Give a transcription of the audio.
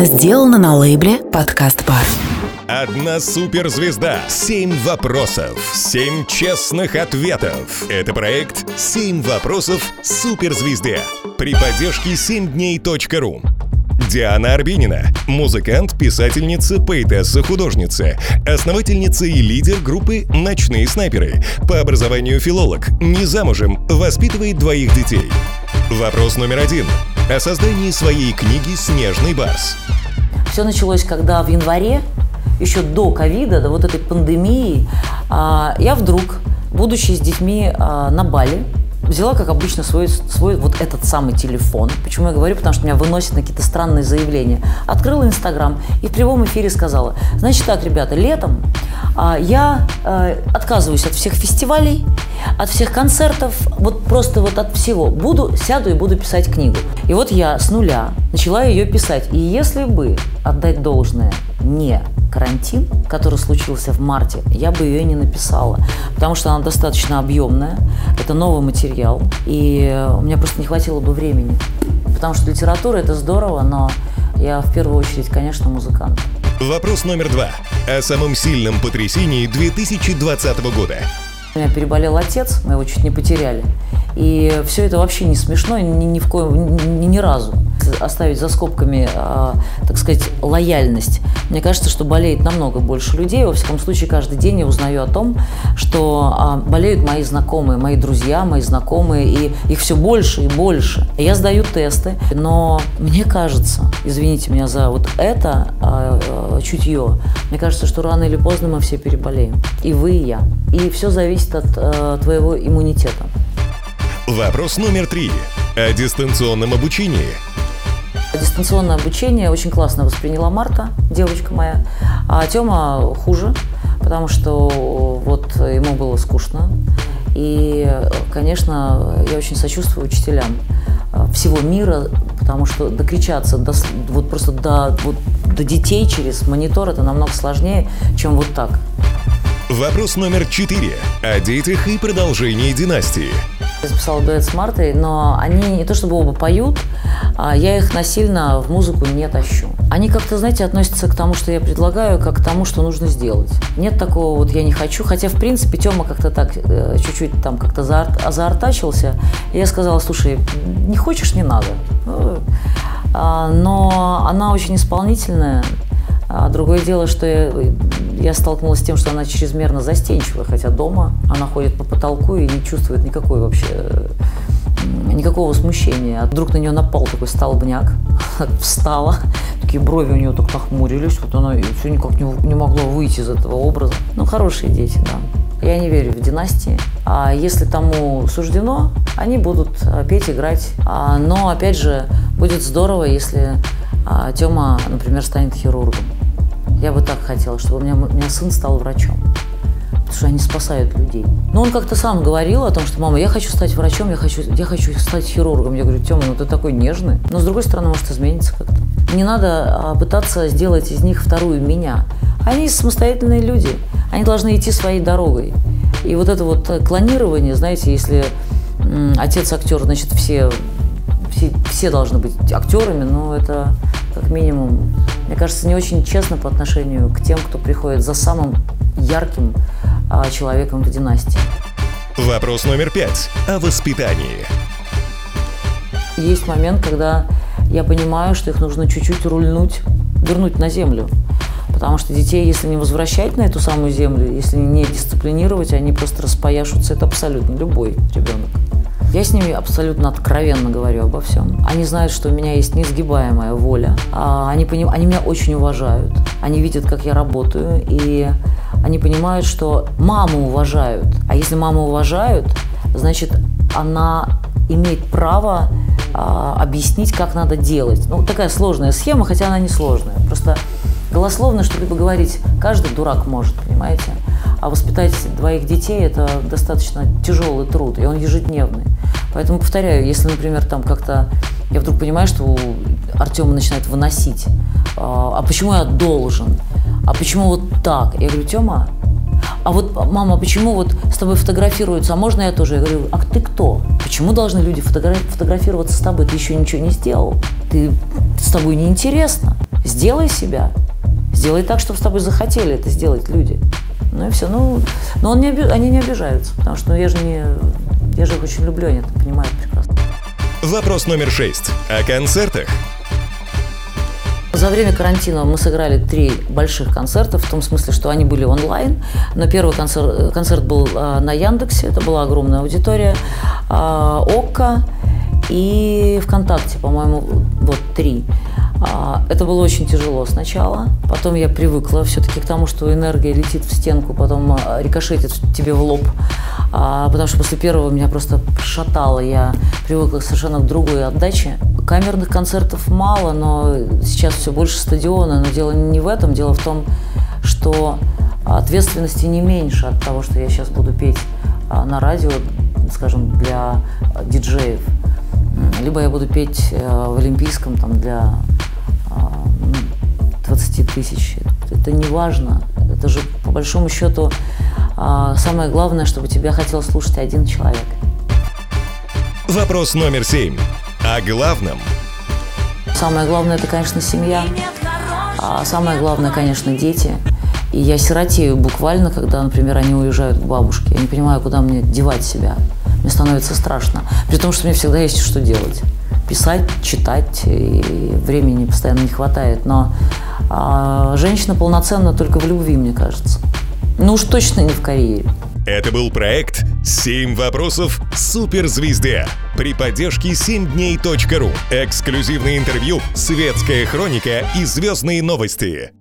Сделано на лейбле «Подкаст Бар». Одна суперзвезда. Семь вопросов. Семь честных ответов. Это проект «Семь вопросов суперзвезде» при поддержке 7дней.ру. Диана Арбенина, музыкант, писательница, поэтесса, художница, основательница и лидер группы «Ночные снайперы», по образованию филолог, не замужем, воспитывает двоих детей. Вопрос номер один. О создании своей книги «Снежный барс». Все началось, когда в январе, еще до ковида, до вот этой пандемии, а, я вдруг, будучи с детьми а, на Бали, взяла, как обычно, свой, свой вот этот самый телефон. Почему я говорю? Потому что меня выносят на какие-то странные заявления. Открыла Инстаграм и в прямом эфире сказала, значит так, ребята, летом а, я а, отказываюсь от всех фестивалей, от всех концертов, вот просто вот от всего. Буду, сяду и буду писать книгу. И вот я с нуля начала ее писать. И если бы отдать должное не карантин, который случился в марте, я бы ее не написала, потому что она достаточно объемная, это новый материал, и у меня просто не хватило бы времени. Потому что литература – это здорово, но я в первую очередь, конечно, музыкант. Вопрос номер два. О самом сильном потрясении 2020 года. У меня переболел отец, мы его чуть не потеряли. И все это вообще не смешно ни, ни в коем, ни, ни разу. Оставить за скобками, э, так сказать, лояльность. Мне кажется, что болеет намного больше людей. Во всяком случае, каждый день я узнаю о том, что э, болеют мои знакомые, мои друзья, мои знакомые, и их все больше и больше. Я сдаю тесты, но мне кажется, извините меня за вот это э, чутье, мне кажется, что рано или поздно мы все переболеем. И вы, и я. И все зависит от э, твоего иммунитета. Вопрос номер три. О дистанционном обучении. Дистанционное обучение очень классно восприняла Марта, девочка моя, а Тёма хуже, потому что вот ему было скучно. И, конечно, я очень сочувствую учителям всего мира, потому что докричаться до, вот просто до, вот, до детей через монитор это намного сложнее, чем вот так. Вопрос номер четыре. О детях и продолжении династии. Я записала дуэт с Мартой, но они не то чтобы оба поют, а я их насильно в музыку не тащу. Они как-то, знаете, относятся к тому, что я предлагаю, как к тому, что нужно сделать. Нет такого вот «я не хочу», хотя, в принципе, Тёма как-то так э, чуть-чуть там как-то заорт, заортачился. И я сказала, слушай, не хочешь – не надо. Ну, а, но она очень исполнительная, а другое дело, что я, я столкнулась с тем, что она чрезмерно застенчивая, хотя дома она ходит по потолку и не чувствует никакой вообще никакого смущения. А вдруг на нее напал такой столбняк, встала, такие брови у нее так нахмурились, вот она все никак не, не могла выйти из этого образа. Ну, хорошие дети, да. Я не верю в династии. А если тому суждено, они будут петь, играть. А, но, опять же, будет здорово, если а, Тёма, например, станет хирургом. Я бы так хотела, чтобы у меня, у меня сын стал врачом. Потому что они спасают людей. Но он как-то сам говорил о том, что мама, я хочу стать врачом, я хочу, я хочу стать хирургом. Я говорю, Тёма, ну ты такой нежный. Но с другой стороны, может измениться как-то. Не надо а, пытаться сделать из них вторую меня. Они самостоятельные люди. Они должны идти своей дорогой. И вот это вот клонирование, знаете, если отец актер, значит, все, все, все должны быть актерами, но это как минимум, мне кажется, не очень честно по отношению к тем, кто приходит за самым ярким а, человеком в династии. Вопрос номер пять. О воспитании. Есть момент, когда я понимаю, что их нужно чуть-чуть рульнуть, вернуть на землю. Потому что детей, если не возвращать на эту самую землю, если не дисциплинировать, они просто распояшутся. Это абсолютно любой ребенок. Я с ними абсолютно откровенно говорю обо всем. Они знают, что у меня есть неизгибаемая воля. А они, поним... они меня очень уважают. Они видят, как я работаю. И они понимают, что маму уважают. А если маму уважают, значит, она имеет право а, объяснить, как надо делать. Ну, такая сложная схема, хотя она не сложная. Просто голословно что-либо говорить каждый дурак может, понимаете? А воспитать двоих детей – это достаточно тяжелый труд, и он ежедневный. Поэтому повторяю, если, например, там как-то я вдруг понимаю, что Артема начинает выносить, а, а почему я должен? А почему вот так? Я говорю, Тёма, а вот, мама, почему вот с тобой фотографируются, а можно я тоже? Я говорю, а ты кто? Почему должны люди фотограф- фотографироваться с тобой? Ты еще ничего не сделал. Ты, с тобой неинтересно. Сделай себя. Сделай так, чтобы с тобой захотели это сделать люди. Ну и все. Ну, но он не оби- они не обижаются, потому что ну, я же не... Я же их очень люблю, они это понимают прекрасно. Вопрос номер шесть. О концертах. За время карантина мы сыграли три больших концерта, в том смысле, что они были онлайн. Но первый концерт, концерт был а, на Яндексе, это была огромная аудитория. А, ОККО и ВКонтакте, по-моему, вот три. А, это было очень тяжело сначала. Потом я привыкла все-таки к тому, что энергия летит в стенку, потом а, рикошетит тебе в лоб. А, потому что после первого меня просто шатало. Я привыкла совершенно к другой отдаче. Камерных концертов мало, но сейчас все больше стадиона. Но дело не в этом, дело в том, что ответственности не меньше от того, что я сейчас буду петь на радио, скажем, для диджеев. Либо я буду петь а, в Олимпийском там, для 20 тысяч. Это не важно. Это же, по большому счету, а, самое главное, чтобы тебя хотел слушать один человек. Вопрос номер семь. О главном. Самое главное, это, конечно, семья. А самое главное, конечно, дети. И я сиротею буквально, когда, например, они уезжают к бабушке. Я не понимаю, куда мне девать себя. Мне становится страшно. При том, что мне всегда есть что делать. Писать, читать, и времени постоянно не хватает. Но а, женщина полноценна только в любви, мне кажется. Ну уж точно не в карьере. Это был проект «Семь вопросов суперзвезде» при поддержке 7дней.ру. Эксклюзивное интервью, светская хроника и звездные новости.